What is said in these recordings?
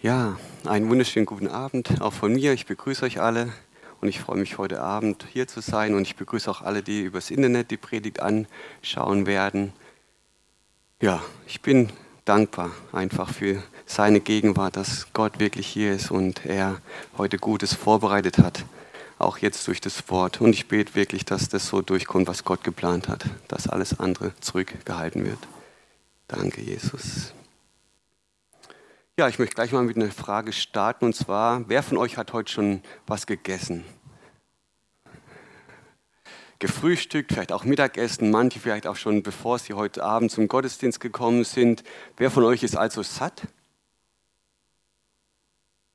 Ja, einen wunderschönen guten Abend auch von mir. Ich begrüße euch alle und ich freue mich heute Abend hier zu sein und ich begrüße auch alle, die übers Internet die Predigt anschauen werden. Ja, ich bin dankbar einfach für seine Gegenwart, dass Gott wirklich hier ist und er heute Gutes vorbereitet hat, auch jetzt durch das Wort. Und ich bete wirklich, dass das so durchkommt, was Gott geplant hat, dass alles andere zurückgehalten wird. Danke, Jesus. Ja, ich möchte gleich mal mit einer Frage starten und zwar, wer von euch hat heute schon was gegessen? Gefrühstückt, vielleicht auch Mittagessen, manche vielleicht auch schon bevor sie heute Abend zum Gottesdienst gekommen sind. Wer von euch ist also satt?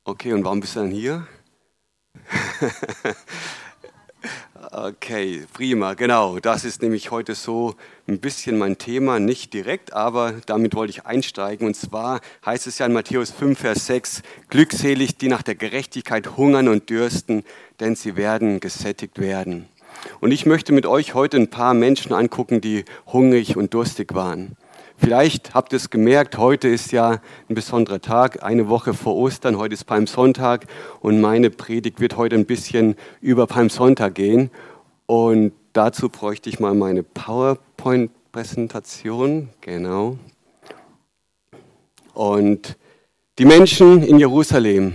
Okay, und warum bist du dann hier? Okay, prima, genau. Das ist nämlich heute so ein bisschen mein Thema, nicht direkt, aber damit wollte ich einsteigen. Und zwar heißt es ja in Matthäus 5, Vers 6, glückselig, die nach der Gerechtigkeit hungern und dürsten, denn sie werden gesättigt werden. Und ich möchte mit euch heute ein paar Menschen angucken, die hungrig und durstig waren. Vielleicht habt ihr es gemerkt, heute ist ja ein besonderer Tag, eine Woche vor Ostern, heute ist Palmsonntag und meine Predigt wird heute ein bisschen über Palmsonntag gehen. Und dazu bräuchte ich mal meine PowerPoint-Präsentation, genau. Und die Menschen in Jerusalem,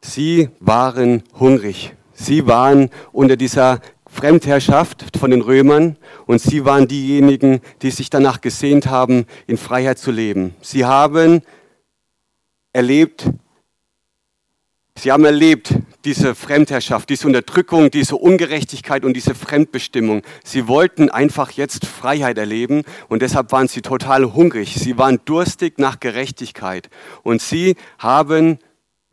sie waren hungrig. Sie waren unter dieser Fremdherrschaft von den Römern und sie waren diejenigen, die sich danach gesehnt haben, in Freiheit zu leben. Sie haben erlebt, sie haben erlebt diese Fremdherrschaft, diese Unterdrückung, diese Ungerechtigkeit und diese Fremdbestimmung. Sie wollten einfach jetzt Freiheit erleben und deshalb waren sie total hungrig. Sie waren durstig nach Gerechtigkeit und sie haben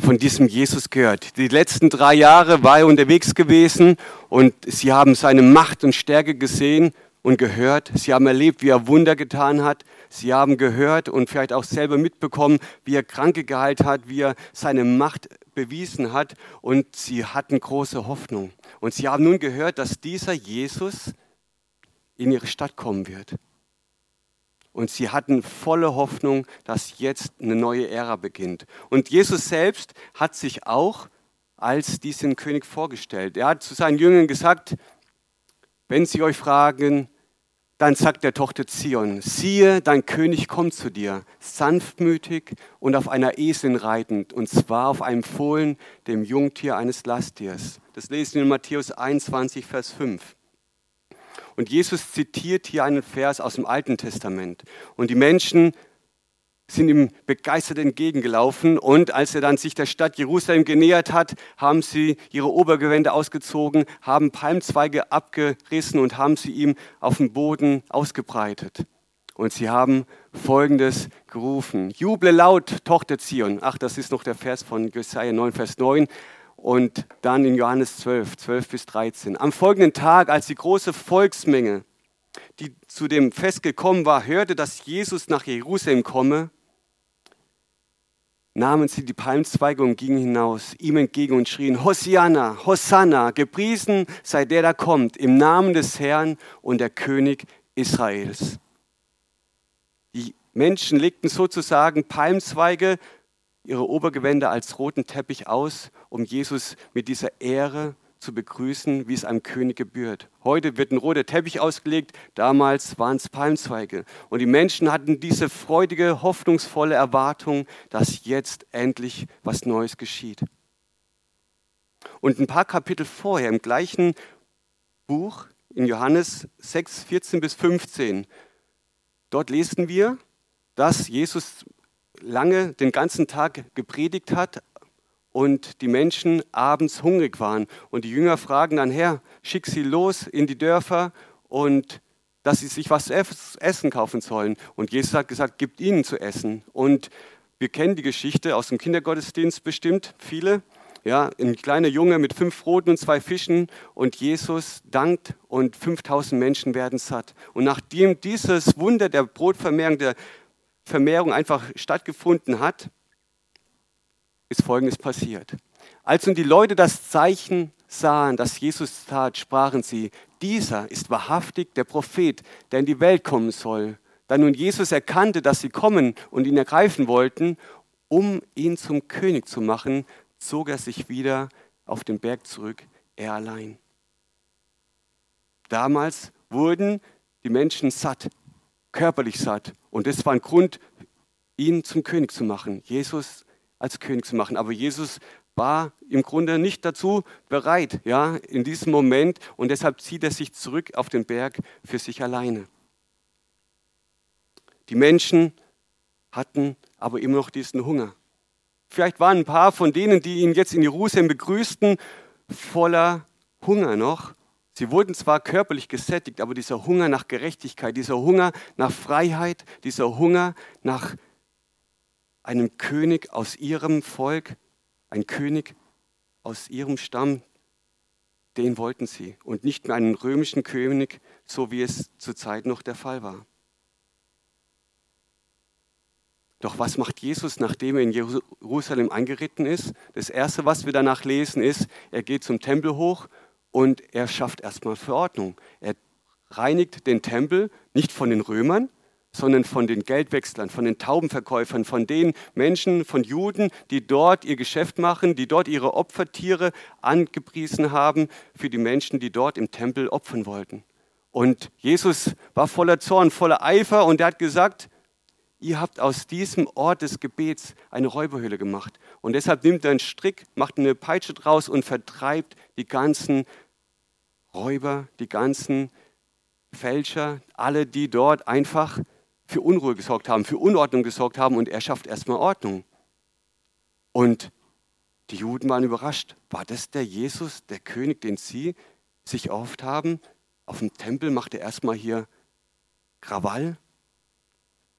von diesem Jesus gehört. Die letzten drei Jahre war er unterwegs gewesen und sie haben seine Macht und Stärke gesehen und gehört. Sie haben erlebt, wie er Wunder getan hat. Sie haben gehört und vielleicht auch selber mitbekommen, wie er Kranke geheilt hat, wie er seine Macht bewiesen hat. Und sie hatten große Hoffnung. Und sie haben nun gehört, dass dieser Jesus in ihre Stadt kommen wird. Und sie hatten volle Hoffnung, dass jetzt eine neue Ära beginnt. Und Jesus selbst hat sich auch als diesen König vorgestellt. Er hat zu seinen Jüngern gesagt, wenn sie euch fragen, dann sagt der Tochter Zion, siehe, dein König kommt zu dir, sanftmütig und auf einer Eselin reitend, und zwar auf einem Fohlen, dem Jungtier eines Lasttiers. Das lesen wir in Matthäus 21, Vers 5. Und Jesus zitiert hier einen Vers aus dem Alten Testament. Und die Menschen sind ihm begeistert entgegengelaufen. Und als er dann sich der Stadt Jerusalem genähert hat, haben sie ihre Obergewände ausgezogen, haben Palmzweige abgerissen und haben sie ihm auf dem Boden ausgebreitet. Und sie haben Folgendes gerufen. Juble laut, Tochter Zion. Ach, das ist noch der Vers von Jesaja 9, Vers 9 und dann in Johannes 12, 12 bis 13. Am folgenden Tag, als die große Volksmenge, die zu dem Fest gekommen war, hörte, dass Jesus nach Jerusalem komme, nahmen sie die Palmzweige und gingen hinaus, ihm entgegen und schrien, Hosianna, Hosanna, gepriesen sei der, der kommt, im Namen des Herrn und der König Israels. Die Menschen legten sozusagen Palmzweige ihre Obergewände als roten Teppich aus, um Jesus mit dieser Ehre zu begrüßen, wie es einem König gebührt. Heute wird ein roter Teppich ausgelegt, damals waren es Palmzweige. Und die Menschen hatten diese freudige, hoffnungsvolle Erwartung, dass jetzt endlich was Neues geschieht. Und ein paar Kapitel vorher, im gleichen Buch, in Johannes 6, 14 bis 15, dort lesen wir, dass Jesus lange den ganzen Tag gepredigt hat und die Menschen abends hungrig waren. Und die Jünger fragen dann, Herr, schick sie los in die Dörfer und dass sie sich was zu essen kaufen sollen. Und Jesus hat gesagt, gibt ihnen zu essen. Und wir kennen die Geschichte aus dem Kindergottesdienst bestimmt, viele. Ja, ein kleiner Junge mit fünf Broten und zwei Fischen und Jesus dankt und 5000 Menschen werden satt. Und nachdem dieses Wunder der Brotvermehrung, der Vermehrung einfach stattgefunden hat, ist Folgendes passiert. Als nun die Leute das Zeichen sahen, das Jesus tat, sprachen sie, dieser ist wahrhaftig der Prophet, der in die Welt kommen soll. Da nun Jesus erkannte, dass sie kommen und ihn ergreifen wollten, um ihn zum König zu machen, zog er sich wieder auf den Berg zurück, er allein. Damals wurden die Menschen satt, körperlich satt. Und das war ein Grund, ihn zum König zu machen, Jesus als König zu machen. Aber Jesus war im Grunde nicht dazu bereit, ja, in diesem Moment. Und deshalb zieht er sich zurück auf den Berg für sich alleine. Die Menschen hatten aber immer noch diesen Hunger. Vielleicht waren ein paar von denen, die ihn jetzt in Jerusalem begrüßten, voller Hunger noch. Sie wurden zwar körperlich gesättigt, aber dieser Hunger nach Gerechtigkeit, dieser Hunger nach Freiheit, dieser Hunger nach einem König aus ihrem Volk, ein König aus ihrem Stamm, den wollten sie und nicht mehr einen römischen König, so wie es zur Zeit noch der Fall war. Doch was macht Jesus, nachdem er in Jerusalem angeritten ist? Das Erste, was wir danach lesen, ist, er geht zum Tempel hoch und er schafft erstmal Verordnung. Er reinigt den Tempel nicht von den Römern, sondern von den Geldwechslern, von den Taubenverkäufern, von den Menschen, von Juden, die dort ihr Geschäft machen, die dort ihre Opfertiere angepriesen haben für die Menschen, die dort im Tempel opfern wollten. Und Jesus war voller Zorn, voller Eifer und er hat gesagt, ihr habt aus diesem Ort des Gebets eine Räuberhöhle gemacht. Und deshalb nimmt er einen Strick, macht eine Peitsche draus und vertreibt die ganzen Räuber, die ganzen Fälscher, alle, die dort einfach für Unruhe gesorgt haben, für Unordnung gesorgt haben und er schafft erstmal Ordnung. Und die Juden waren überrascht. War das der Jesus, der König, den sie sich oft haben? Auf dem Tempel macht er erstmal hier Krawall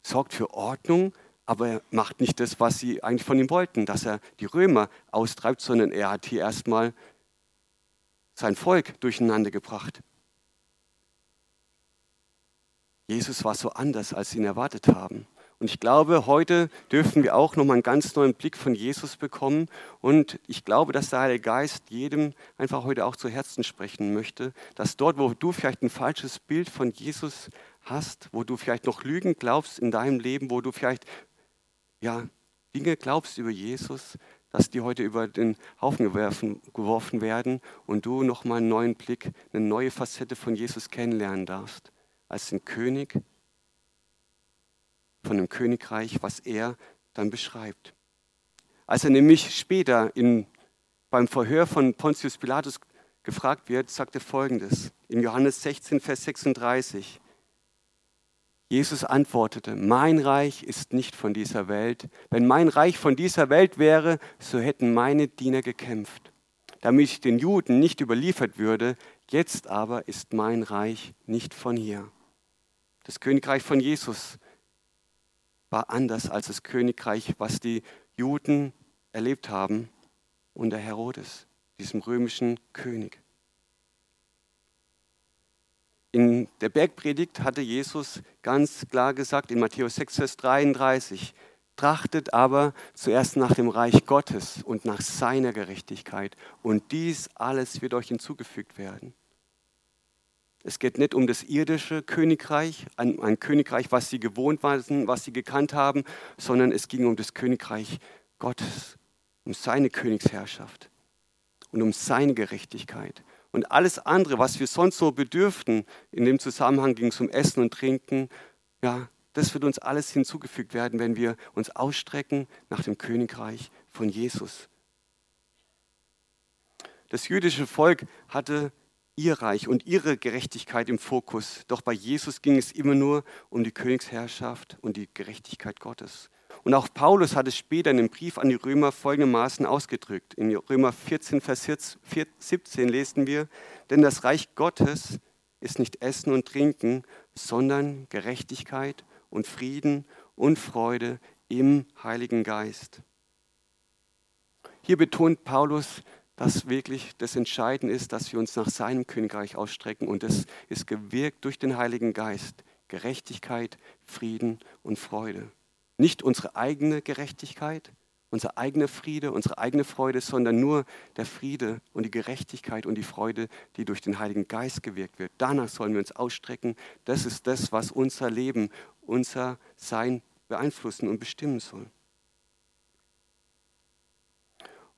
sorgt für Ordnung, aber er macht nicht das, was sie eigentlich von ihm wollten, dass er die Römer austreibt, sondern er hat hier erstmal sein Volk durcheinander gebracht. Jesus war so anders, als sie ihn erwartet haben. Und ich glaube, heute dürfen wir auch nochmal einen ganz neuen Blick von Jesus bekommen. Und ich glaube, dass der Heilige Geist jedem einfach heute auch zu Herzen sprechen möchte, dass dort, wo du vielleicht ein falsches Bild von Jesus hast, wo du vielleicht noch Lügen glaubst in deinem Leben, wo du vielleicht ja, Dinge glaubst über Jesus, dass die heute über den Haufen geworfen, geworfen werden und du nochmal einen neuen Blick, eine neue Facette von Jesus kennenlernen darfst. Als den König von dem Königreich, was er dann beschreibt. Als er nämlich später in, beim Verhör von Pontius Pilatus gefragt wird, sagt er folgendes in Johannes 16, Vers 36. Jesus antwortete, mein Reich ist nicht von dieser Welt. Wenn mein Reich von dieser Welt wäre, so hätten meine Diener gekämpft, damit ich den Juden nicht überliefert würde. Jetzt aber ist mein Reich nicht von hier. Das Königreich von Jesus war anders als das Königreich, was die Juden erlebt haben unter Herodes, diesem römischen König. In der Bergpredigt hatte Jesus ganz klar gesagt in Matthäus 6, Vers 33, trachtet aber zuerst nach dem Reich Gottes und nach seiner Gerechtigkeit und dies alles wird euch hinzugefügt werden. Es geht nicht um das irdische Königreich, ein, ein, Königreich, was sie gewohnt waren, was sie gekannt haben, sondern es ging um das Königreich Gottes, um seine Königsherrschaft und um seine Gerechtigkeit. Und alles andere, was wir sonst so bedürften, in dem Zusammenhang ging es um Essen und Trinken, ja, das wird uns alles hinzugefügt werden, wenn wir uns ausstrecken nach dem Königreich von Jesus. Das jüdische Volk hatte ihr Reich und ihre Gerechtigkeit im Fokus. Doch bei Jesus ging es immer nur um die Königsherrschaft und die Gerechtigkeit Gottes. Und auch Paulus hat es später in dem Brief an die Römer folgendermaßen ausgedrückt. In Römer 14, Vers 17 lesen wir, denn das Reich Gottes ist nicht Essen und Trinken, sondern Gerechtigkeit und Frieden und Freude im Heiligen Geist. Hier betont Paulus, dass wirklich das Entscheidende ist, dass wir uns nach seinem Königreich ausstrecken und es ist gewirkt durch den Heiligen Geist. Gerechtigkeit, Frieden und Freude. Nicht unsere eigene Gerechtigkeit, unser eigener Friede, unsere eigene Freude, sondern nur der Friede und die Gerechtigkeit und die Freude, die durch den Heiligen Geist gewirkt wird. Danach sollen wir uns ausstrecken. Das ist das, was unser Leben, unser Sein beeinflussen und bestimmen soll.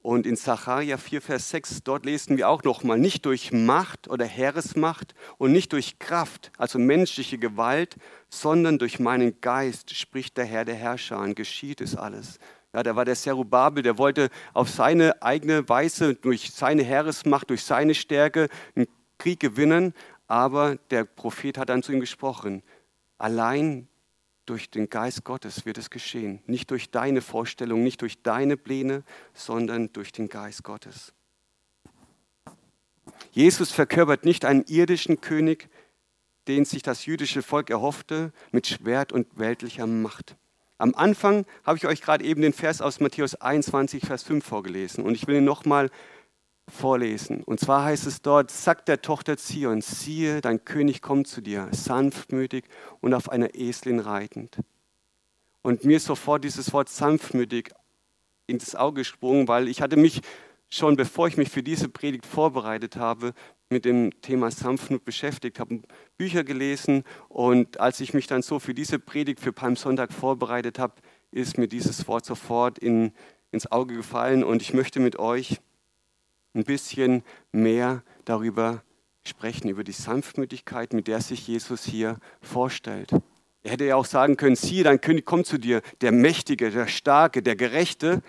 Und in Sacharja 4, Vers 6, dort lesen wir auch nochmal, nicht durch Macht oder Heeresmacht und nicht durch Kraft, also menschliche Gewalt, sondern durch meinen Geist, spricht der Herr der Herrscher, und geschieht es alles. Ja, da war der Serubabel, der wollte auf seine eigene Weise, durch seine Heeresmacht, durch seine Stärke einen Krieg gewinnen, aber der Prophet hat dann zu ihm gesprochen, allein durch den Geist Gottes wird es geschehen. Nicht durch deine Vorstellung, nicht durch deine Pläne, sondern durch den Geist Gottes. Jesus verkörpert nicht einen irdischen König, den sich das jüdische Volk erhoffte, mit Schwert und weltlicher Macht. Am Anfang habe ich euch gerade eben den Vers aus Matthäus 21, Vers 5 vorgelesen und ich will ihn nochmal vorlesen. Und zwar heißt es dort, sagt der Tochter Zion, siehe, dein König kommt zu dir, sanftmütig und auf einer Eselin reitend. Und mir ist sofort dieses Wort sanftmütig ins Auge gesprungen, weil ich hatte mich schon, bevor ich mich für diese Predigt vorbereitet habe, mit dem Thema Sanftmut beschäftigt, habe Bücher gelesen und als ich mich dann so für diese Predigt für Palmsonntag vorbereitet habe, ist mir dieses Wort sofort in, ins Auge gefallen und ich möchte mit euch ein bisschen mehr darüber sprechen, über die Sanftmütigkeit, mit der sich Jesus hier vorstellt. Er hätte ja auch sagen können, siehe, dein König kommt zu dir, der Mächtige, der Starke, der Gerechte,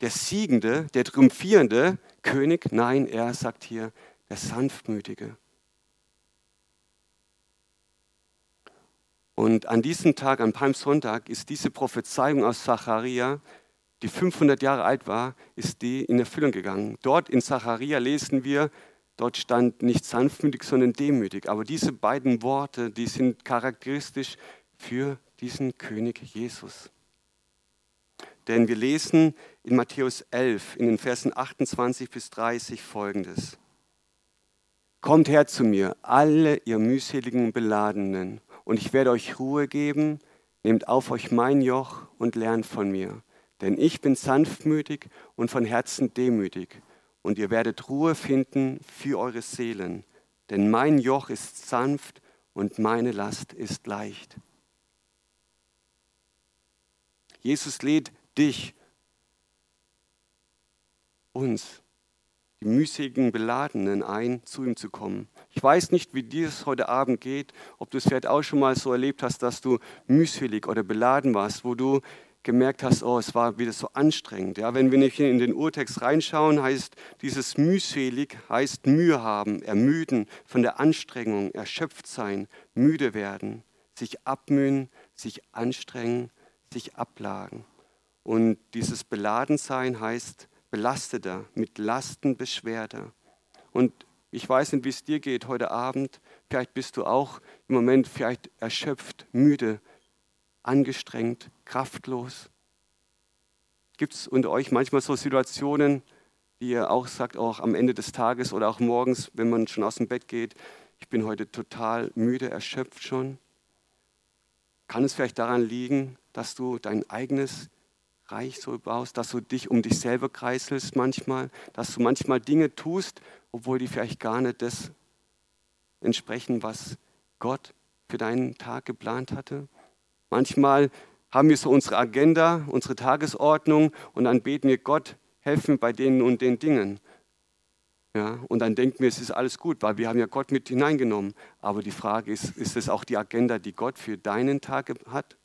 der Siegende, der triumphierende König. Nein, er sagt hier, der Sanftmütige. Und an diesem Tag, am Palmsonntag, ist diese Prophezeiung aus Zacharia die 500 Jahre alt war, ist die in Erfüllung gegangen. Dort in Zacharia lesen wir, dort stand nicht sanftmütig, sondern demütig. Aber diese beiden Worte, die sind charakteristisch für diesen König Jesus. Denn wir lesen in Matthäus 11, in den Versen 28 bis 30 folgendes. Kommt her zu mir, alle ihr mühseligen und Beladenen, und ich werde euch Ruhe geben. Nehmt auf euch mein Joch und lernt von mir denn ich bin sanftmütig und von Herzen demütig, und ihr werdet Ruhe finden für eure Seelen, denn mein Joch ist sanft und meine Last ist leicht. Jesus lädt dich, uns, die müßigen Beladenen ein, zu ihm zu kommen. Ich weiß nicht, wie dir es heute Abend geht, ob du es vielleicht auch schon mal so erlebt hast, dass du mühselig oder beladen warst, wo du gemerkt hast, oh, es war wieder so anstrengend. Ja, wenn wir nicht in den Urtext reinschauen, heißt dieses mühselig, heißt Mühe haben, ermüden, von der Anstrengung, erschöpft sein, müde werden, sich abmühen, sich anstrengen, sich ablagen. Und dieses Beladensein heißt belasteter, mit Lasten beschwerter. Und ich weiß nicht, wie es dir geht heute Abend. Vielleicht bist du auch im Moment vielleicht erschöpft, müde, angestrengt, kraftlos? Gibt es unter euch manchmal so Situationen, die ihr auch sagt, auch am Ende des Tages oder auch morgens, wenn man schon aus dem Bett geht, ich bin heute total müde, erschöpft schon? Kann es vielleicht daran liegen, dass du dein eigenes Reich so baust, dass du dich um dich selber kreiselst manchmal, dass du manchmal Dinge tust, obwohl die vielleicht gar nicht das entsprechen, was Gott für deinen Tag geplant hatte? Manchmal haben wir so unsere Agenda, unsere Tagesordnung und dann beten wir Gott, helfen bei denen und den Dingen. Ja, und dann denken wir, es ist alles gut, weil wir haben ja Gott mit hineingenommen. Aber die Frage ist, ist es auch die Agenda, die Gott für deinen Tag hat?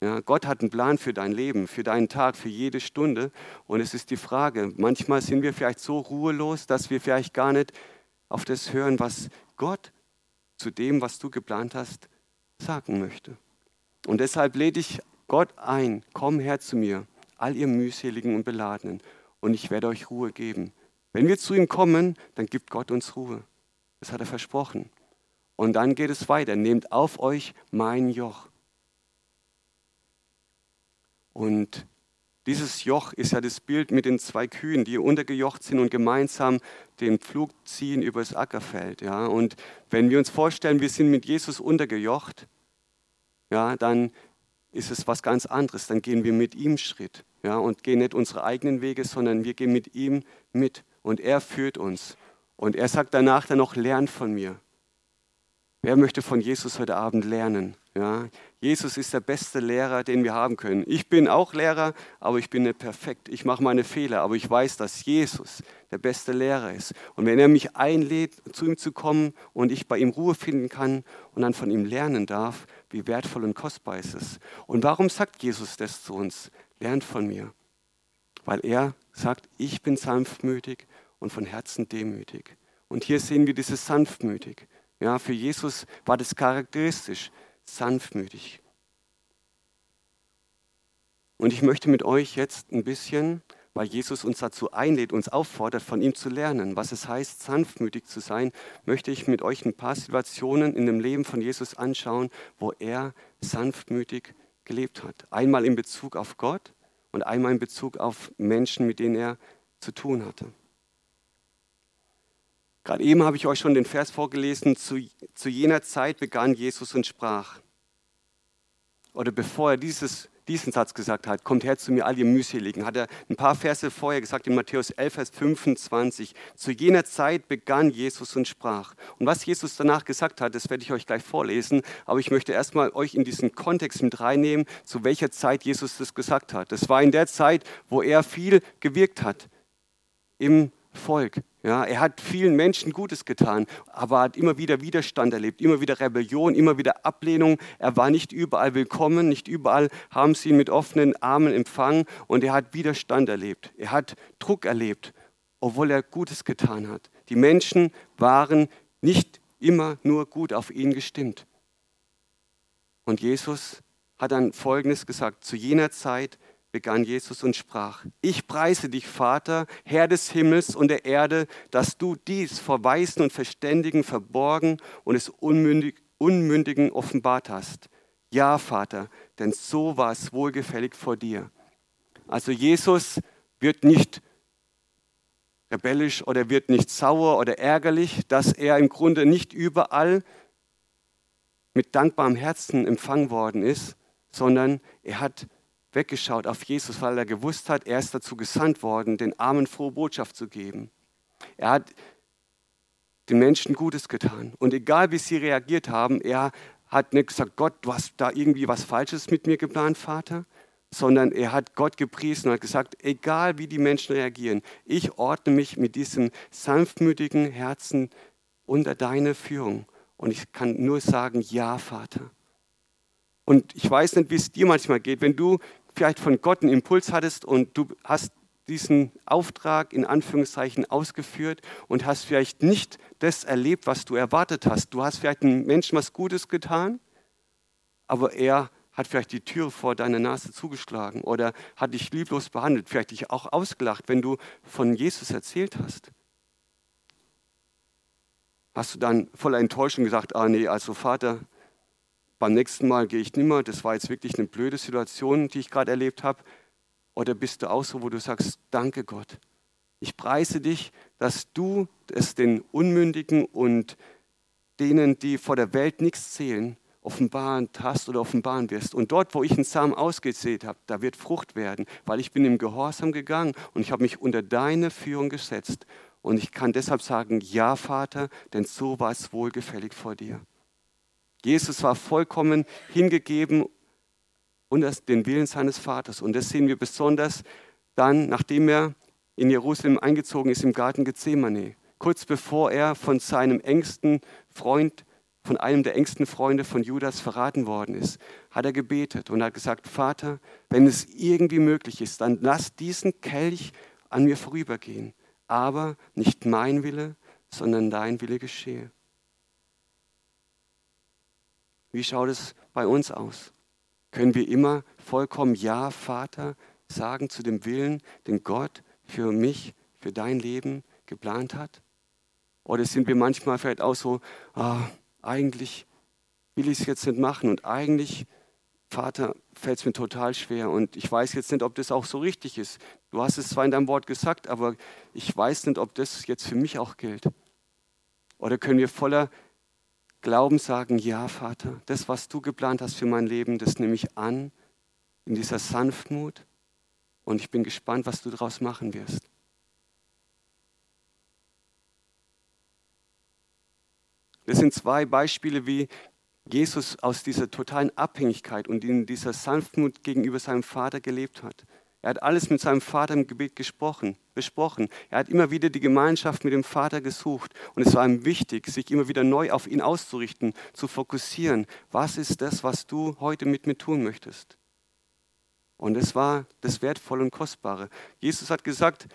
Ja, Gott hat einen Plan für dein Leben, für deinen Tag, für jede Stunde. Und es ist die Frage, manchmal sind wir vielleicht so ruhelos, dass wir vielleicht gar nicht auf das hören, was Gott zu dem, was du geplant hast, sagen möchte. Und deshalb lädt ich Gott ein, komm her zu mir, all ihr mühseligen und beladenen, und ich werde euch Ruhe geben. Wenn wir zu ihm kommen, dann gibt Gott uns Ruhe. Das hat er versprochen. Und dann geht es weiter. Nehmt auf euch mein Joch. Und dieses Joch ist ja das Bild mit den zwei Kühen, die untergejocht sind und gemeinsam den Pflug ziehen übers Ackerfeld. Ja? Und wenn wir uns vorstellen, wir sind mit Jesus untergejocht, ja, dann ist es was ganz anderes. Dann gehen wir mit ihm Schritt ja, und gehen nicht unsere eigenen Wege, sondern wir gehen mit ihm mit und er führt uns. Und er sagt danach dann noch, lern von mir. Wer möchte von Jesus heute Abend lernen? Ja? Jesus ist der beste Lehrer, den wir haben können. Ich bin auch Lehrer, aber ich bin nicht perfekt. Ich mache meine Fehler, aber ich weiß, dass Jesus der beste Lehrer ist. Und wenn er mich einlädt, zu ihm zu kommen und ich bei ihm Ruhe finden kann und dann von ihm lernen darf, wie wertvoll und kostbar ist es. Und warum sagt Jesus das zu uns? Lernt von mir. Weil er sagt, ich bin sanftmütig und von Herzen demütig. Und hier sehen wir dieses sanftmütig. Ja, für Jesus war das charakteristisch sanftmütig. Und ich möchte mit euch jetzt ein bisschen, weil Jesus uns dazu einlädt, uns auffordert, von ihm zu lernen, was es heißt, sanftmütig zu sein, möchte ich mit euch ein paar Situationen in dem Leben von Jesus anschauen, wo er sanftmütig gelebt hat. Einmal in Bezug auf Gott und einmal in Bezug auf Menschen, mit denen er zu tun hatte. Gerade eben habe ich euch schon den Vers vorgelesen, zu, zu jener Zeit begann Jesus und sprach. Oder bevor er dieses, diesen Satz gesagt hat, kommt her zu mir, all ihr Mühseligen, hat er ein paar Verse vorher gesagt in Matthäus 11, Vers 25. Zu jener Zeit begann Jesus und sprach. Und was Jesus danach gesagt hat, das werde ich euch gleich vorlesen, aber ich möchte erstmal euch in diesen Kontext mit reinnehmen, zu welcher Zeit Jesus das gesagt hat. Das war in der Zeit, wo er viel gewirkt hat im Volk. Ja, er hat vielen Menschen Gutes getan, aber hat immer wieder Widerstand erlebt, immer wieder Rebellion, immer wieder Ablehnung. Er war nicht überall willkommen, nicht überall haben sie ihn mit offenen Armen empfangen und er hat Widerstand erlebt. Er hat Druck erlebt, obwohl er Gutes getan hat. Die Menschen waren nicht immer nur gut auf ihn gestimmt. Und Jesus hat dann Folgendes gesagt, zu jener Zeit begann Jesus und sprach, ich preise dich, Vater, Herr des Himmels und der Erde, dass du dies vor Weisen und Verständigen verborgen und es Unmündig, Unmündigen offenbart hast. Ja, Vater, denn so war es wohlgefällig vor dir. Also Jesus wird nicht rebellisch oder wird nicht sauer oder ärgerlich, dass er im Grunde nicht überall mit dankbarem Herzen empfangen worden ist, sondern er hat weggeschaut auf Jesus, weil er gewusst hat, er ist dazu gesandt worden, den Armen frohe Botschaft zu geben. Er hat den Menschen Gutes getan. Und egal wie sie reagiert haben, er hat nicht gesagt, Gott, du hast da irgendwie was Falsches mit mir geplant, Vater, sondern er hat Gott gepriesen und hat gesagt, egal wie die Menschen reagieren, ich ordne mich mit diesem sanftmütigen Herzen unter deine Führung. Und ich kann nur sagen, ja, Vater. Und ich weiß nicht, wie es dir manchmal geht, wenn du vielleicht von Gott einen Impuls hattest und du hast diesen Auftrag in Anführungszeichen ausgeführt und hast vielleicht nicht das erlebt, was du erwartet hast. Du hast vielleicht einem Menschen was Gutes getan, aber er hat vielleicht die Tür vor deiner Nase zugeschlagen oder hat dich lieblos behandelt, vielleicht dich auch ausgelacht, wenn du von Jesus erzählt hast. Hast du dann voller Enttäuschung gesagt, ah nee, also Vater, beim nächsten Mal gehe ich nimmer, das war jetzt wirklich eine blöde Situation, die ich gerade erlebt habe? Oder bist du auch so, wo du sagst, danke Gott, ich preise dich, dass du es den Unmündigen und denen, die vor der Welt nichts zählen, offenbaren hast oder offenbaren wirst. Und dort, wo ich einen Samen ausgesät habe, da wird Frucht werden, weil ich bin im Gehorsam gegangen und ich habe mich unter deine Führung gesetzt. Und ich kann deshalb sagen, ja Vater, denn so war es wohlgefällig vor dir. Jesus war vollkommen hingegeben unter den Willen seines Vaters. Und das sehen wir besonders dann, nachdem er in Jerusalem eingezogen ist im Garten Gethsemane. Kurz bevor er von seinem engsten Freund, von einem der engsten Freunde von Judas verraten worden ist, hat er gebetet und hat gesagt, Vater, wenn es irgendwie möglich ist, dann lass diesen Kelch an mir vorübergehen. Aber nicht mein Wille, sondern dein Wille geschehe. Wie schaut es bei uns aus? Können wir immer vollkommen Ja, Vater, sagen zu dem Willen, den Gott für mich, für dein Leben geplant hat? Oder sind wir manchmal vielleicht auch so, ah, eigentlich will ich es jetzt nicht machen und eigentlich, Vater, fällt es mir total schwer und ich weiß jetzt nicht, ob das auch so richtig ist. Du hast es zwar in deinem Wort gesagt, aber ich weiß nicht, ob das jetzt für mich auch gilt. Oder können wir voller Glauben sagen, ja Vater, das, was du geplant hast für mein Leben, das nehme ich an in dieser Sanftmut und ich bin gespannt, was du daraus machen wirst. Das sind zwei Beispiele, wie Jesus aus dieser totalen Abhängigkeit und in dieser Sanftmut gegenüber seinem Vater gelebt hat. Er hat alles mit seinem Vater im Gebet gesprochen, besprochen. Er hat immer wieder die Gemeinschaft mit dem Vater gesucht. Und es war ihm wichtig, sich immer wieder neu auf ihn auszurichten, zu fokussieren. Was ist das, was du heute mit mir tun möchtest? Und es war das Wertvolle und Kostbare. Jesus hat gesagt,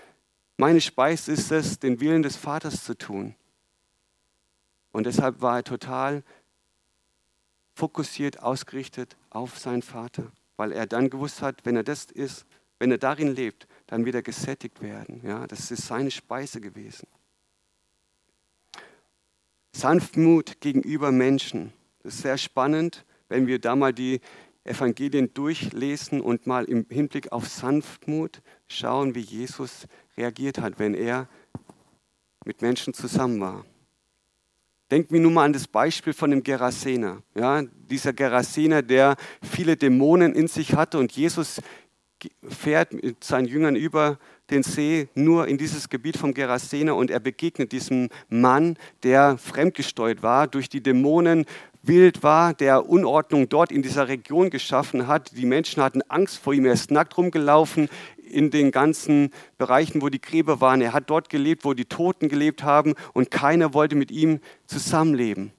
meine Speise ist es, den Willen des Vaters zu tun. Und deshalb war er total fokussiert, ausgerichtet auf seinen Vater, weil er dann gewusst hat, wenn er das ist, wenn er darin lebt, dann wird er gesättigt werden. Ja, das ist seine Speise gewesen. Sanftmut gegenüber Menschen. Das ist sehr spannend, wenn wir da mal die Evangelien durchlesen und mal im Hinblick auf Sanftmut schauen, wie Jesus reagiert hat, wenn er mit Menschen zusammen war. Denken wir nun mal an das Beispiel von dem Gerasener. Ja, dieser Gerasener, der viele Dämonen in sich hatte und Jesus fährt mit seinen Jüngern über den See nur in dieses Gebiet vom Gerasena und er begegnet diesem Mann, der fremdgesteuert war, durch die Dämonen wild war, der Unordnung dort in dieser Region geschaffen hat. Die Menschen hatten Angst vor ihm, er ist nackt rumgelaufen in den ganzen Bereichen, wo die Gräber waren. Er hat dort gelebt, wo die Toten gelebt haben und keiner wollte mit ihm zusammenleben.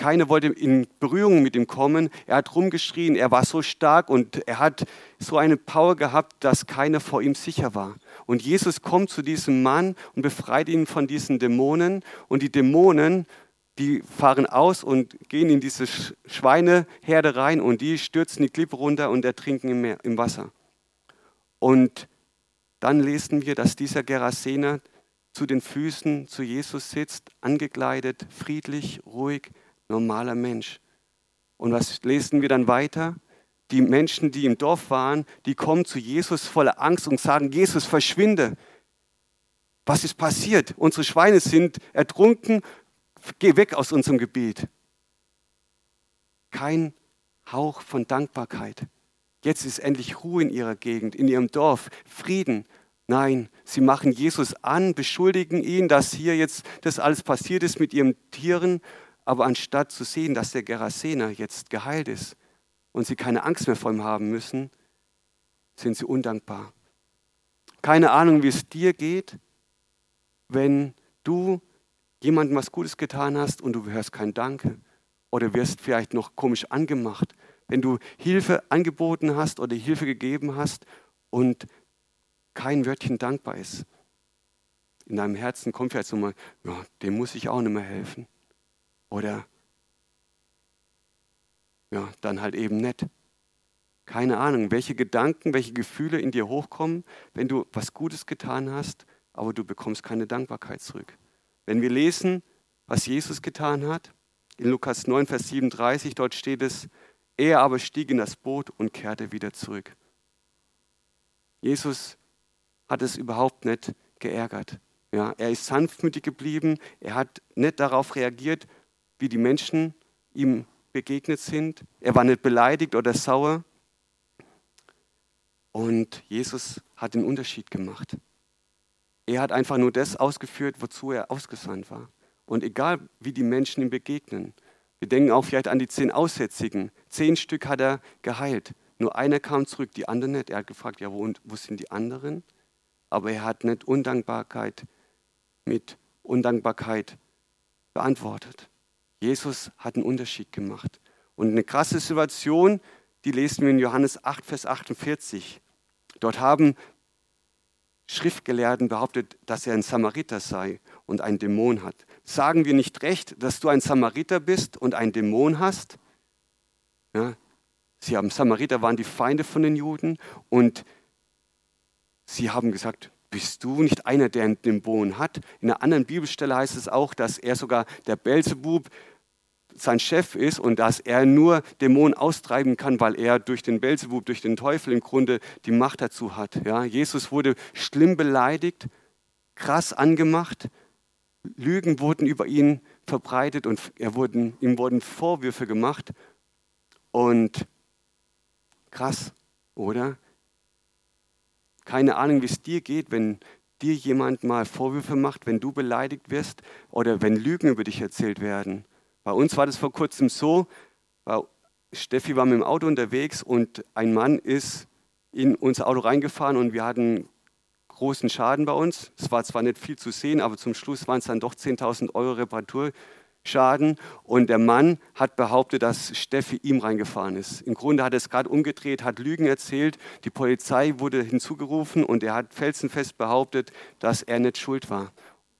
Keiner wollte in Berührung mit ihm kommen. Er hat rumgeschrien, er war so stark und er hat so eine Power gehabt, dass keiner vor ihm sicher war. Und Jesus kommt zu diesem Mann und befreit ihn von diesen Dämonen. Und die Dämonen, die fahren aus und gehen in diese Schweineherde rein und die stürzen die Klippe runter und ertrinken im, im Wasser. Und dann lesen wir, dass dieser Gerasener zu den Füßen zu Jesus sitzt, angekleidet, friedlich, ruhig normaler Mensch. Und was lesen wir dann weiter? Die Menschen, die im Dorf waren, die kommen zu Jesus voller Angst und sagen, Jesus, verschwinde. Was ist passiert? Unsere Schweine sind ertrunken. Geh weg aus unserem Gebiet. Kein Hauch von Dankbarkeit. Jetzt ist endlich Ruhe in ihrer Gegend, in ihrem Dorf, Frieden. Nein, sie machen Jesus an, beschuldigen ihn, dass hier jetzt das alles passiert ist mit ihren Tieren aber anstatt zu sehen, dass der Gerasener jetzt geheilt ist und sie keine Angst mehr vor ihm haben müssen, sind sie undankbar. Keine Ahnung, wie es dir geht, wenn du jemandem was Gutes getan hast und du hörst kein Danke oder wirst vielleicht noch komisch angemacht, wenn du Hilfe angeboten hast oder Hilfe gegeben hast und kein Wörtchen dankbar ist. In deinem Herzen kommt vielleicht so mal, ja, dem muss ich auch nicht mehr helfen. Oder ja, dann halt eben nicht. Keine Ahnung, welche Gedanken, welche Gefühle in dir hochkommen, wenn du was Gutes getan hast, aber du bekommst keine Dankbarkeit zurück. Wenn wir lesen, was Jesus getan hat, in Lukas 9, Vers 37, dort steht es, er aber stieg in das Boot und kehrte wieder zurück. Jesus hat es überhaupt nicht geärgert. Ja, er ist sanftmütig geblieben, er hat nicht darauf reagiert, wie die Menschen ihm begegnet sind. Er war nicht beleidigt oder sauer. Und Jesus hat den Unterschied gemacht. Er hat einfach nur das ausgeführt, wozu er ausgesandt war. Und egal, wie die Menschen ihm begegnen, wir denken auch vielleicht an die zehn Aussätzigen. Zehn Stück hat er geheilt. Nur einer kam zurück, die anderen nicht. Er hat gefragt, ja, wo, wo sind die anderen? Aber er hat nicht Undankbarkeit mit Undankbarkeit beantwortet. Jesus hat einen Unterschied gemacht. Und eine krasse Situation, die lesen wir in Johannes 8, Vers 48. Dort haben Schriftgelehrten behauptet, dass er ein Samariter sei und einen Dämon hat. Sagen wir nicht recht, dass du ein Samariter bist und einen Dämon hast? Ja, sie haben Samariter waren die Feinde von den Juden und sie haben gesagt, bist du nicht einer, der einen Dämon hat? In einer anderen Bibelstelle heißt es auch, dass er sogar der Belzebub sein Chef ist und dass er nur Dämonen austreiben kann, weil er durch den Belzebub, durch den Teufel im Grunde die Macht dazu hat. Ja, Jesus wurde schlimm beleidigt, krass angemacht, Lügen wurden über ihn verbreitet und er wurden, ihm wurden Vorwürfe gemacht. Und krass, oder? Keine Ahnung, wie es dir geht, wenn dir jemand mal Vorwürfe macht, wenn du beleidigt wirst oder wenn Lügen über dich erzählt werden. Bei uns war das vor kurzem so, Steffi war mit dem Auto unterwegs und ein Mann ist in unser Auto reingefahren und wir hatten großen Schaden bei uns. Es war zwar nicht viel zu sehen, aber zum Schluss waren es dann doch 10.000 Euro Reparaturschaden. Und der Mann hat behauptet, dass Steffi ihm reingefahren ist. Im Grunde hat er es gerade umgedreht, hat Lügen erzählt. Die Polizei wurde hinzugerufen und er hat felsenfest behauptet, dass er nicht schuld war.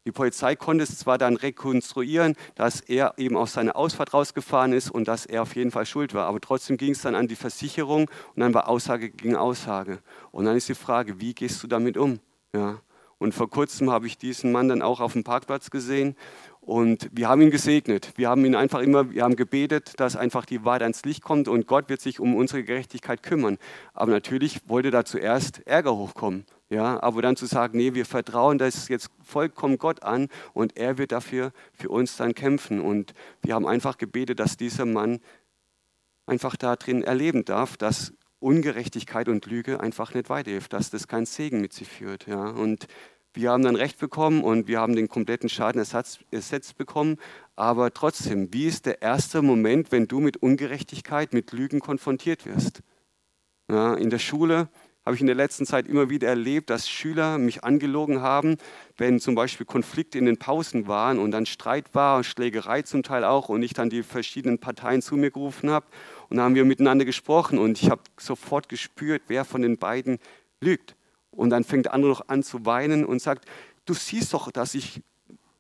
Die Polizei konnte es zwar dann rekonstruieren, dass er eben aus seiner Ausfahrt rausgefahren ist und dass er auf jeden Fall schuld war, aber trotzdem ging es dann an die Versicherung und dann war Aussage gegen Aussage. Und dann ist die Frage, wie gehst du damit um? Ja. Und vor kurzem habe ich diesen Mann dann auch auf dem Parkplatz gesehen und wir haben ihn gesegnet. Wir haben ihn einfach immer, wir haben gebetet, dass einfach die Wahrheit ans Licht kommt und Gott wird sich um unsere Gerechtigkeit kümmern. Aber natürlich wollte da zuerst Ärger hochkommen. Ja, aber dann zu sagen, nee, wir vertrauen das jetzt vollkommen Gott an und er wird dafür für uns dann kämpfen. Und wir haben einfach gebetet, dass dieser Mann einfach da drin erleben darf, dass Ungerechtigkeit und Lüge einfach nicht weiterhilft, dass das keinen Segen mit sich führt. Ja. Und wir haben dann Recht bekommen und wir haben den kompletten Schaden ersetzt bekommen. Aber trotzdem, wie ist der erste Moment, wenn du mit Ungerechtigkeit, mit Lügen konfrontiert wirst? Ja, in der Schule habe ich in der letzten Zeit immer wieder erlebt, dass Schüler mich angelogen haben, wenn zum Beispiel Konflikte in den Pausen waren und dann Streit war, Schlägerei zum Teil auch und ich dann die verschiedenen Parteien zu mir gerufen habe und dann haben wir miteinander gesprochen und ich habe sofort gespürt, wer von den beiden lügt. Und dann fängt der andere noch an zu weinen und sagt, du siehst doch, dass ich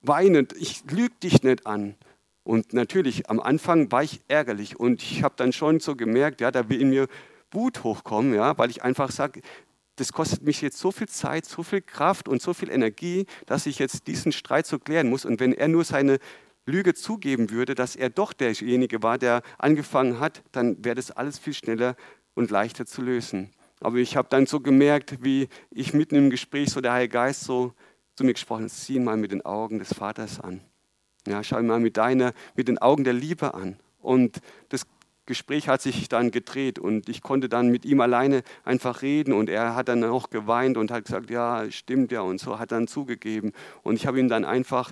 weine, ich lüge dich nicht an. Und natürlich, am Anfang war ich ärgerlich und ich habe dann schon so gemerkt, ja, da will in mir Wut hochkommen, ja, weil ich einfach sage, das kostet mich jetzt so viel Zeit, so viel Kraft und so viel Energie, dass ich jetzt diesen Streit so klären muss. Und wenn er nur seine Lüge zugeben würde, dass er doch derjenige war, der angefangen hat, dann wäre das alles viel schneller und leichter zu lösen. Aber ich habe dann so gemerkt, wie ich mitten im Gespräch so der Heilige Geist so zu mir gesprochen hat, sieh mal mit den Augen des Vaters an. Ja, schau mal mit, deiner, mit den Augen der Liebe an. Und das Gespräch hat sich dann gedreht und ich konnte dann mit ihm alleine einfach reden und er hat dann auch geweint und hat gesagt, ja, stimmt ja und so, hat dann zugegeben. Und ich habe ihm dann einfach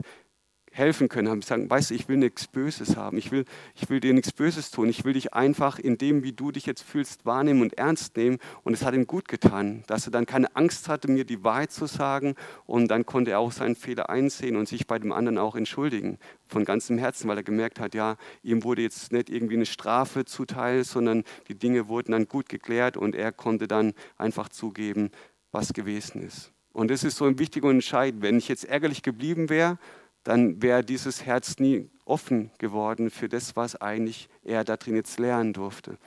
helfen können, haben gesagt, weißt du, ich will nichts Böses haben, ich will, ich will dir nichts Böses tun, ich will dich einfach in dem, wie du dich jetzt fühlst, wahrnehmen und ernst nehmen. Und es hat ihm gut getan, dass er dann keine Angst hatte, mir die Wahrheit zu sagen. Und dann konnte er auch seinen Fehler einsehen und sich bei dem anderen auch entschuldigen, von ganzem Herzen, weil er gemerkt hat, ja, ihm wurde jetzt nicht irgendwie eine Strafe zuteil, sondern die Dinge wurden dann gut geklärt und er konnte dann einfach zugeben, was gewesen ist. Und das ist so ein wichtiger und entscheidend. Wenn ich jetzt ärgerlich geblieben wäre, dann wäre dieses Herz nie offen geworden für das, was eigentlich er da drin jetzt lernen durfte.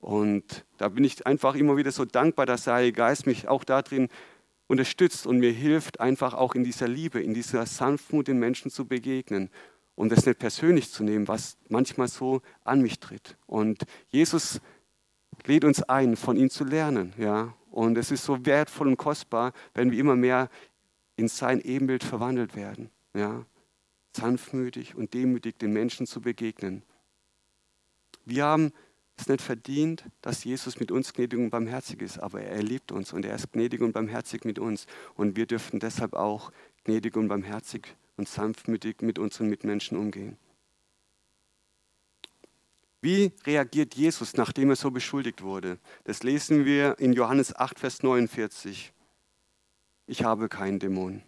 Und da bin ich einfach immer wieder so dankbar, dass der Heilige Geist mich auch darin unterstützt und mir hilft, einfach auch in dieser Liebe, in dieser Sanftmut den Menschen zu begegnen und das nicht persönlich zu nehmen, was manchmal so an mich tritt. Und Jesus lädt uns ein, von ihm zu lernen. Ja? Und es ist so wertvoll und kostbar, wenn wir immer mehr in sein Ebenbild verwandelt werden. Ja? Sanftmütig und demütig den Menschen zu begegnen. Wir haben es nicht verdient, dass Jesus mit uns gnädig und barmherzig ist, aber er liebt uns und er ist gnädig und barmherzig mit uns. Und wir dürften deshalb auch gnädig und barmherzig und sanftmütig mit unseren Mitmenschen umgehen. Wie reagiert Jesus, nachdem er so beschuldigt wurde? Das lesen wir in Johannes 8, Vers 49. Ich habe keinen Dämon.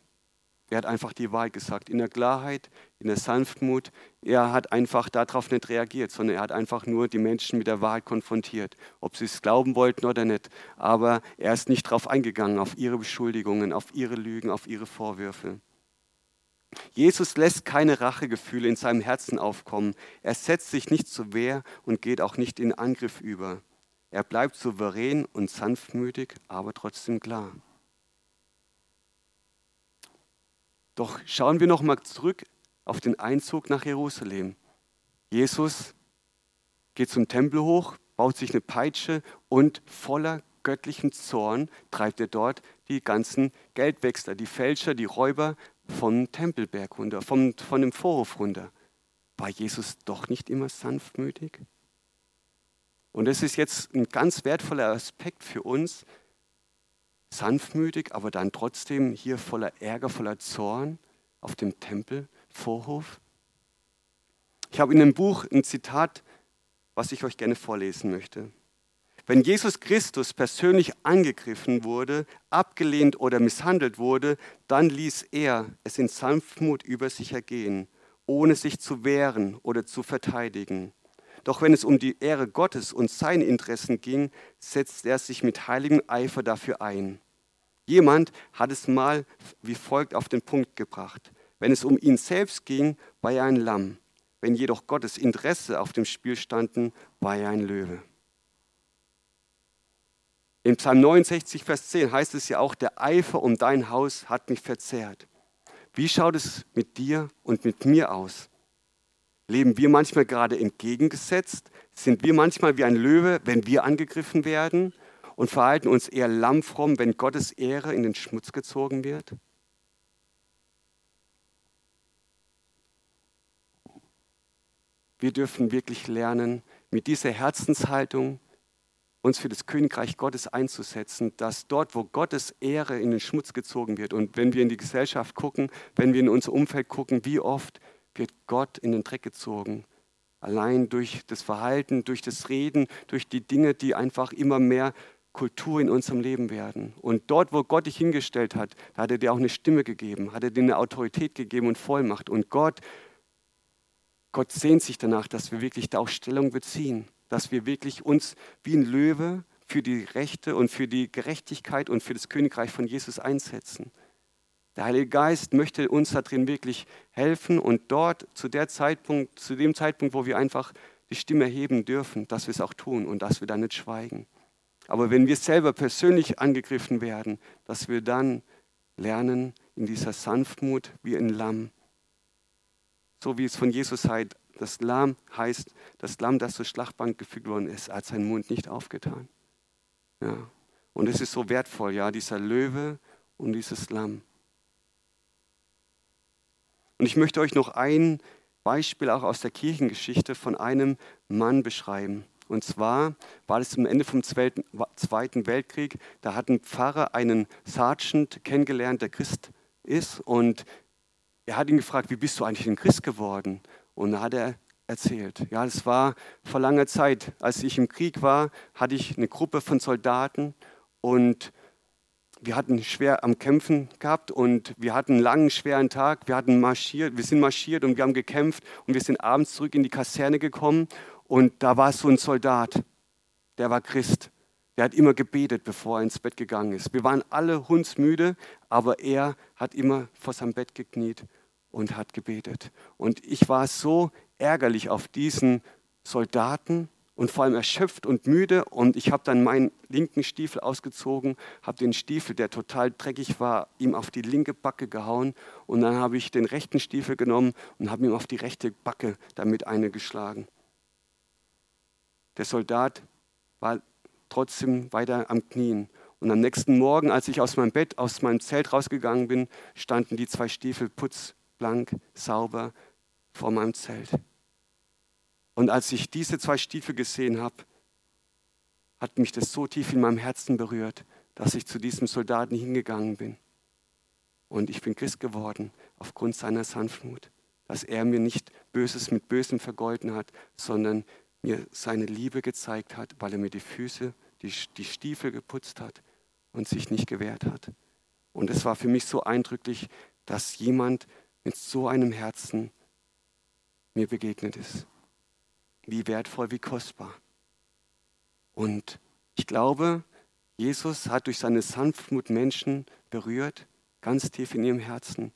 Er hat einfach die Wahrheit gesagt, in der Klarheit, in der Sanftmut. Er hat einfach darauf nicht reagiert, sondern er hat einfach nur die Menschen mit der Wahrheit konfrontiert, ob sie es glauben wollten oder nicht. Aber er ist nicht darauf eingegangen, auf ihre Beschuldigungen, auf ihre Lügen, auf ihre Vorwürfe. Jesus lässt keine Rachegefühle in seinem Herzen aufkommen. Er setzt sich nicht zur Wehr und geht auch nicht in Angriff über. Er bleibt souverän und sanftmütig, aber trotzdem klar. Doch schauen wir noch mal zurück auf den Einzug nach Jerusalem. Jesus geht zum Tempel hoch, baut sich eine Peitsche und voller göttlichen Zorn treibt er dort die ganzen Geldwechsler, die Fälscher, die Räuber vom Tempelberg runter, vom, von dem Vorhof runter. War Jesus doch nicht immer sanftmütig? Und es ist jetzt ein ganz wertvoller Aspekt für uns, sanftmütig, aber dann trotzdem hier voller Ärger, voller Zorn auf dem Tempelvorhof. Ich habe in dem Buch ein Zitat was ich euch gerne vorlesen möchte. Wenn Jesus Christus persönlich angegriffen wurde, abgelehnt oder misshandelt wurde, dann ließ er es in Sanftmut über sich ergehen, ohne sich zu wehren oder zu verteidigen. Doch wenn es um die Ehre Gottes und seine Interessen ging, setzte er sich mit heiligem Eifer dafür ein. Jemand hat es mal wie folgt auf den Punkt gebracht. Wenn es um ihn selbst ging, war er ein Lamm. Wenn jedoch Gottes Interesse auf dem Spiel standen, war er ein Löwe. In Psalm 69, Vers 10 heißt es ja auch, der Eifer um dein Haus hat mich verzehrt. Wie schaut es mit dir und mit mir aus? Leben wir manchmal gerade entgegengesetzt? Sind wir manchmal wie ein Löwe, wenn wir angegriffen werden? Und verhalten uns eher lammfromm, wenn Gottes Ehre in den Schmutz gezogen wird? Wir dürfen wirklich lernen, mit dieser Herzenshaltung uns für das Königreich Gottes einzusetzen, dass dort, wo Gottes Ehre in den Schmutz gezogen wird und wenn wir in die Gesellschaft gucken, wenn wir in unser Umfeld gucken, wie oft wird Gott in den Dreck gezogen? Allein durch das Verhalten, durch das Reden, durch die Dinge, die einfach immer mehr Kultur in unserem Leben werden. Und dort, wo Gott dich hingestellt hat, da hat er dir auch eine Stimme gegeben, hat er dir eine Autorität gegeben und Vollmacht. Und Gott, Gott sehnt sich danach, dass wir wirklich da auch Stellung beziehen dass wir wirklich uns wie ein Löwe für die Rechte und für die Gerechtigkeit und für das Königreich von Jesus einsetzen. Der Heilige Geist möchte uns darin wirklich helfen und dort zu, der Zeitpunkt, zu dem Zeitpunkt, wo wir einfach die Stimme erheben dürfen, dass wir es auch tun und dass wir da nicht schweigen. Aber wenn wir selber persönlich angegriffen werden, dass wir dann lernen, in dieser Sanftmut wie ein Lamm, so wie es von Jesus heißt, das Lamm heißt, das Lamm, das zur Schlachtbank gefügt worden ist, hat seinen Mund nicht aufgetan. Ja. Und es ist so wertvoll, ja, dieser Löwe und dieses Lamm. Und ich möchte euch noch ein Beispiel auch aus der Kirchengeschichte von einem Mann beschreiben. Und zwar war es am Ende vom Zweiten Weltkrieg, da hat ein Pfarrer einen Sergeant kennengelernt, der Christ ist. Und er hat ihn gefragt, wie bist du eigentlich ein Christ geworden? Und da hat er erzählt. Ja, das war vor langer Zeit. Als ich im Krieg war, hatte ich eine Gruppe von Soldaten und wir hatten schwer am Kämpfen gehabt und wir hatten einen langen, schweren Tag. Wir, hatten marschiert, wir sind marschiert und wir haben gekämpft und wir sind abends zurück in die Kaserne gekommen und da war so ein Soldat, der war Christ. Der hat immer gebetet, bevor er ins Bett gegangen ist. Wir waren alle hundsmüde, aber er hat immer vor seinem Bett gekniet und hat gebetet. Und ich war so ärgerlich auf diesen Soldaten und vor allem erschöpft und müde. Und ich habe dann meinen linken Stiefel ausgezogen, habe den Stiefel, der total dreckig war, ihm auf die linke Backe gehauen. Und dann habe ich den rechten Stiefel genommen und habe ihm auf die rechte Backe damit eine geschlagen. Der Soldat war trotzdem weiter am Knien. Und am nächsten Morgen, als ich aus meinem Bett, aus meinem Zelt rausgegangen bin, standen die zwei Stiefel putz blank, sauber vor meinem Zelt. Und als ich diese zwei Stiefel gesehen habe, hat mich das so tief in meinem Herzen berührt, dass ich zu diesem Soldaten hingegangen bin. Und ich bin Christ geworden aufgrund seiner Sanftmut, dass er mir nicht Böses mit Bösem vergolten hat, sondern mir seine Liebe gezeigt hat, weil er mir die Füße, die, die Stiefel geputzt hat und sich nicht gewehrt hat. Und es war für mich so eindrücklich, dass jemand mit so einem Herzen mir begegnet ist. Wie wertvoll, wie kostbar. Und ich glaube, Jesus hat durch seine Sanftmut Menschen berührt, ganz tief in ihrem Herzen.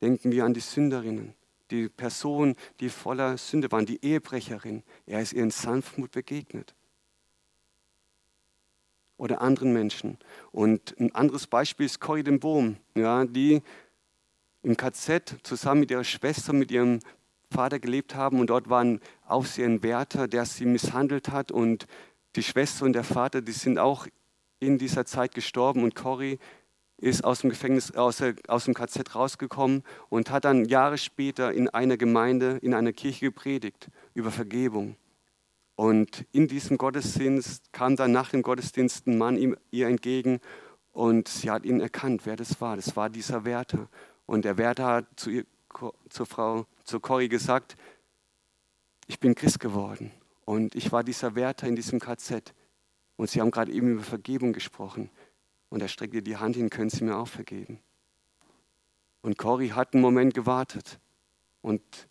Denken wir an die Sünderinnen, die Person, die voller Sünde waren, die Ehebrecherin. Er ist ihr in Sanftmut begegnet. Oder anderen Menschen. Und ein anderes Beispiel ist Corrie den Bohm, ja, die im KZ zusammen mit ihrer Schwester, mit ihrem Vater gelebt haben und dort war ein Aufsehenwärter, der sie misshandelt hat und die Schwester und der Vater, die sind auch in dieser Zeit gestorben und Cory ist aus dem Gefängnis, aus, der, aus dem KZ rausgekommen und hat dann Jahre später in einer Gemeinde, in einer Kirche gepredigt über Vergebung. Und in diesem Gottesdienst kam dann nach dem Gottesdienst ein Mann ihm, ihr entgegen und sie hat ihn erkannt, wer das war. Das war dieser Wärter. Und der Wärter hat zu ihr, zur Frau, zu Corrie gesagt, ich bin Christ geworden. Und ich war dieser Wärter in diesem KZ. Und sie haben gerade eben über Vergebung gesprochen. Und er streckt ihr die Hand hin, können Sie mir auch vergeben? Und Cory hat einen Moment gewartet. Und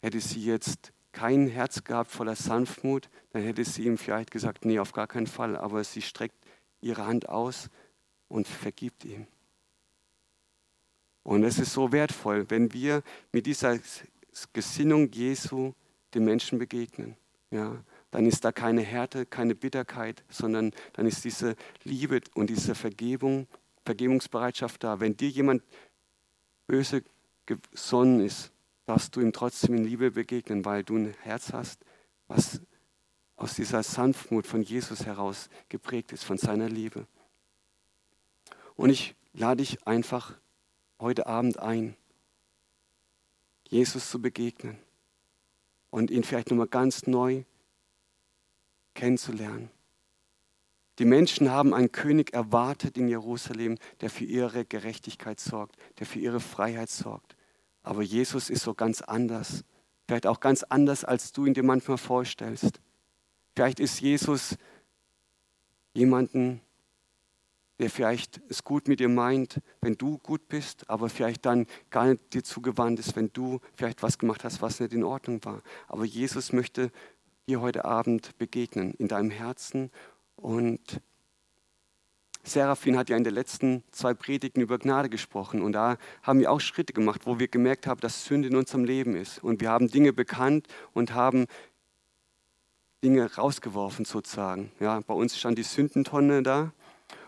hätte sie jetzt kein Herz gehabt voller Sanftmut, dann hätte sie ihm vielleicht gesagt, nee, auf gar keinen Fall. Aber sie streckt ihre Hand aus und vergibt ihm. Und es ist so wertvoll, wenn wir mit dieser Gesinnung Jesu den Menschen begegnen. Ja, dann ist da keine Härte, keine Bitterkeit, sondern dann ist diese Liebe und diese Vergebung, Vergebungsbereitschaft da. Wenn dir jemand böse gesonnen ist, darfst du ihm trotzdem in Liebe begegnen, weil du ein Herz hast, was aus dieser Sanftmut von Jesus heraus geprägt ist, von seiner Liebe. Und ich lade dich einfach heute Abend ein, Jesus zu begegnen und ihn vielleicht nochmal ganz neu kennenzulernen. Die Menschen haben einen König erwartet in Jerusalem, der für ihre Gerechtigkeit sorgt, der für ihre Freiheit sorgt. Aber Jesus ist so ganz anders. Vielleicht auch ganz anders, als du ihn dir manchmal vorstellst. Vielleicht ist Jesus jemanden, der vielleicht es gut mit dir meint, wenn du gut bist, aber vielleicht dann gar nicht dir zugewandt ist, wenn du vielleicht was gemacht hast, was nicht in Ordnung war. Aber Jesus möchte dir heute Abend begegnen, in deinem Herzen. Und Seraphin hat ja in den letzten zwei Predigten über Gnade gesprochen. Und da haben wir auch Schritte gemacht, wo wir gemerkt haben, dass Sünde in unserem Leben ist. Und wir haben Dinge bekannt und haben Dinge rausgeworfen sozusagen. Ja, bei uns stand die Sündentonne da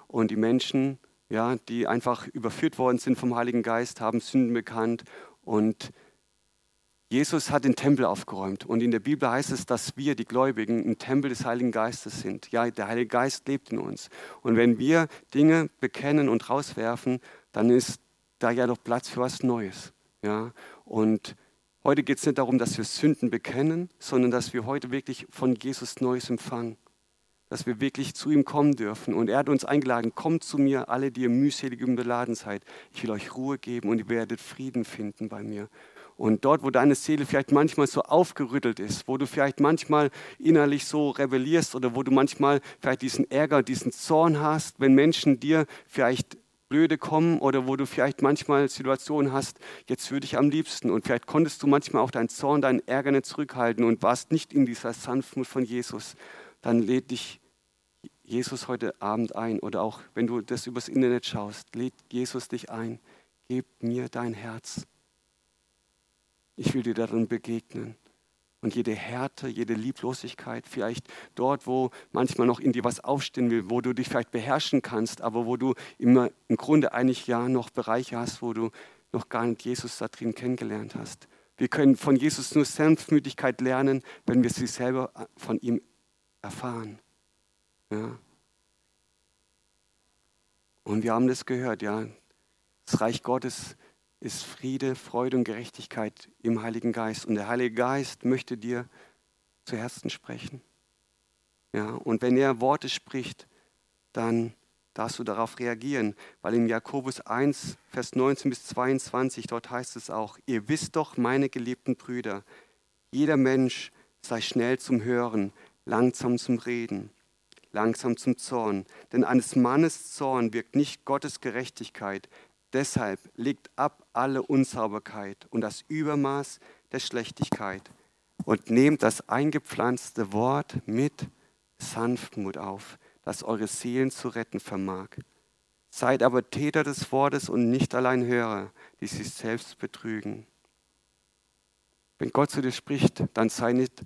und die Menschen, ja, die einfach überführt worden sind vom Heiligen Geist, haben Sünden bekannt. Und Jesus hat den Tempel aufgeräumt. Und in der Bibel heißt es, dass wir, die Gläubigen, ein Tempel des Heiligen Geistes sind. Ja, der Heilige Geist lebt in uns. Und wenn wir Dinge bekennen und rauswerfen, dann ist da ja noch Platz für was Neues. Ja, und heute geht es nicht darum, dass wir Sünden bekennen, sondern dass wir heute wirklich von Jesus Neues empfangen dass wir wirklich zu ihm kommen dürfen. Und er hat uns eingeladen, kommt zu mir, alle, die ihr mühselig und beladen seid. Ich will euch Ruhe geben und ihr werdet Frieden finden bei mir. Und dort, wo deine Seele vielleicht manchmal so aufgerüttelt ist, wo du vielleicht manchmal innerlich so rebellierst oder wo du manchmal vielleicht diesen Ärger, diesen Zorn hast, wenn Menschen dir vielleicht blöde kommen oder wo du vielleicht manchmal Situationen hast, jetzt würde ich am liebsten und vielleicht konntest du manchmal auch deinen Zorn, deinen Ärger nicht zurückhalten und warst nicht in dieser Sanftmut von Jesus, dann lädt dich Jesus heute Abend ein oder auch wenn du das übers Internet schaust, lädt Jesus dich ein. Gib mir dein Herz. Ich will dir darin begegnen. Und jede Härte, jede Lieblosigkeit, vielleicht dort, wo manchmal noch in dir was aufstehen will, wo du dich vielleicht beherrschen kannst, aber wo du immer im Grunde eigentlich ja noch Bereiche hast, wo du noch gar nicht Jesus da drin kennengelernt hast. Wir können von Jesus nur Sanftmütigkeit lernen, wenn wir sie selber von ihm erfahren. Ja. Und wir haben das gehört, ja. Das Reich Gottes ist Friede, Freude und Gerechtigkeit im Heiligen Geist. Und der Heilige Geist möchte dir zu Herzen sprechen. Ja, und wenn er Worte spricht, dann darfst du darauf reagieren, weil in Jakobus 1, Vers 19 bis 22, dort heißt es auch, ihr wisst doch, meine geliebten Brüder, jeder Mensch sei schnell zum Hören, langsam zum Reden langsam zum Zorn. Denn eines Mannes Zorn wirkt nicht Gottes Gerechtigkeit. Deshalb legt ab alle Unsauberkeit und das Übermaß der Schlechtigkeit und nehmt das eingepflanzte Wort mit Sanftmut auf, das eure Seelen zu retten vermag. Seid aber Täter des Wortes und nicht allein Hörer, die sich selbst betrügen. Wenn Gott zu dir spricht, dann sei nicht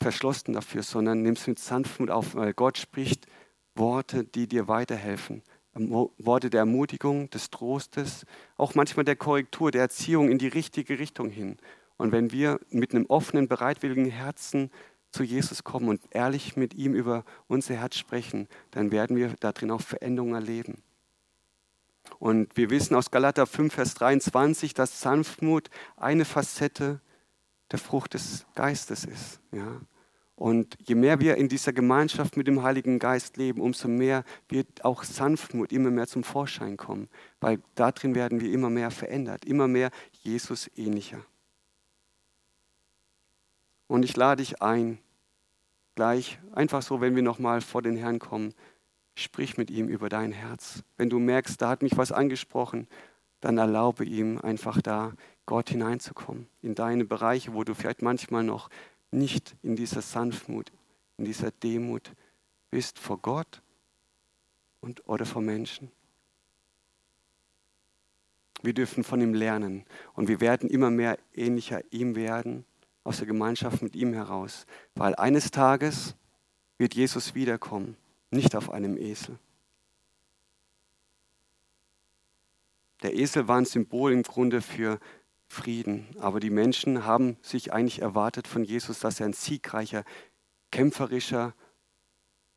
verschlossen dafür, sondern nimm es mit Sanftmut auf, weil Gott spricht Worte, die dir weiterhelfen. Worte der Ermutigung, des Trostes, auch manchmal der Korrektur, der Erziehung in die richtige Richtung hin. Und wenn wir mit einem offenen, bereitwilligen Herzen zu Jesus kommen und ehrlich mit ihm über unser Herz sprechen, dann werden wir darin auch Veränderungen erleben. Und wir wissen aus Galater 5, Vers 23, dass Sanftmut eine Facette der Frucht des Geistes ist. Ja? Und je mehr wir in dieser Gemeinschaft mit dem Heiligen Geist leben, umso mehr wird auch Sanftmut immer mehr zum Vorschein kommen, weil darin werden wir immer mehr verändert, immer mehr Jesus ähnlicher. Und ich lade dich ein, gleich, einfach so, wenn wir nochmal vor den Herrn kommen, sprich mit ihm über dein Herz. Wenn du merkst, da hat mich was angesprochen, dann erlaube ihm einfach da, Gott hineinzukommen, in deine Bereiche, wo du vielleicht manchmal noch nicht in dieser Sanftmut, in dieser Demut bist vor Gott und oder vor Menschen. Wir dürfen von ihm lernen und wir werden immer mehr ähnlicher ihm werden, aus der Gemeinschaft mit ihm heraus, weil eines Tages wird Jesus wiederkommen, nicht auf einem Esel. Der Esel war ein Symbol im Grunde für Frieden, aber die Menschen haben sich eigentlich erwartet von Jesus, dass er ein siegreicher, kämpferischer,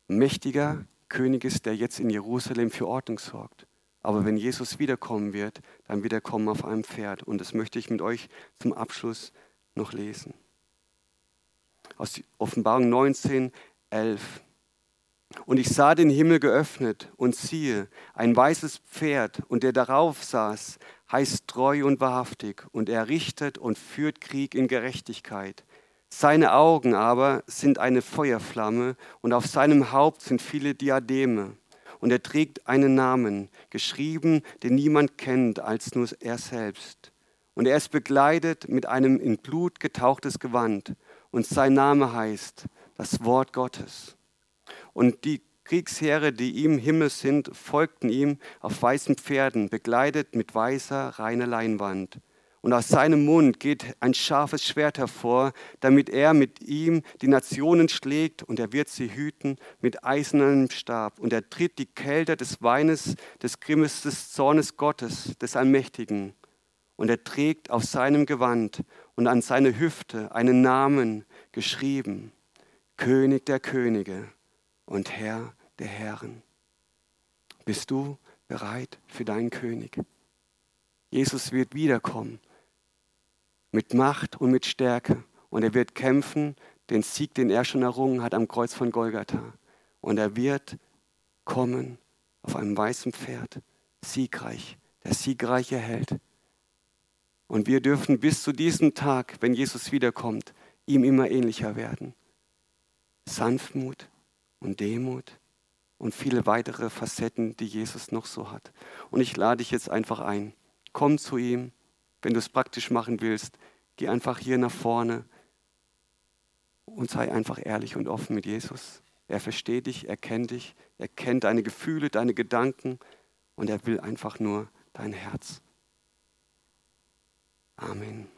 mächtiger König ist, der jetzt in Jerusalem für Ordnung sorgt. Aber wenn Jesus wiederkommen wird, dann wird er kommen auf einem Pferd. Und das möchte ich mit euch zum Abschluss noch lesen. Aus Offenbarung 19, 11. Und ich sah den Himmel geöffnet und siehe, ein weißes Pferd, und der darauf saß, heißt treu und wahrhaftig, und er richtet und führt Krieg in Gerechtigkeit. Seine Augen aber sind eine Feuerflamme, und auf seinem Haupt sind viele Diademe und er trägt einen Namen, geschrieben, den niemand kennt als nur er selbst. Und er ist begleitet mit einem in Blut getauchtes Gewand und sein Name heißt das Wort Gottes. Und die Kriegsheere, die ihm Himmel sind, folgten ihm auf weißen Pferden, begleitet mit weißer, reiner Leinwand. Und aus seinem Mund geht ein scharfes Schwert hervor, damit er mit ihm die Nationen schlägt und er wird sie hüten mit eisernem Stab. Und er tritt die Kälte des Weines, des Grimmes, des Zornes Gottes, des Allmächtigen. Und er trägt auf seinem Gewand und an seine Hüfte einen Namen geschrieben, König der Könige und Herr der Herren. Bist du bereit für deinen König? Jesus wird wiederkommen mit Macht und mit Stärke. Und er wird kämpfen, den Sieg, den er schon errungen hat am Kreuz von Golgatha. Und er wird kommen auf einem weißen Pferd, siegreich, der siegreiche Held. Und wir dürfen bis zu diesem Tag, wenn Jesus wiederkommt, ihm immer ähnlicher werden. Sanftmut und Demut und viele weitere Facetten, die Jesus noch so hat. Und ich lade dich jetzt einfach ein. Komm zu ihm, wenn du es praktisch machen willst, geh einfach hier nach vorne und sei einfach ehrlich und offen mit Jesus. Er versteht dich, er kennt dich, er kennt deine Gefühle, deine Gedanken und er will einfach nur dein Herz. Amen.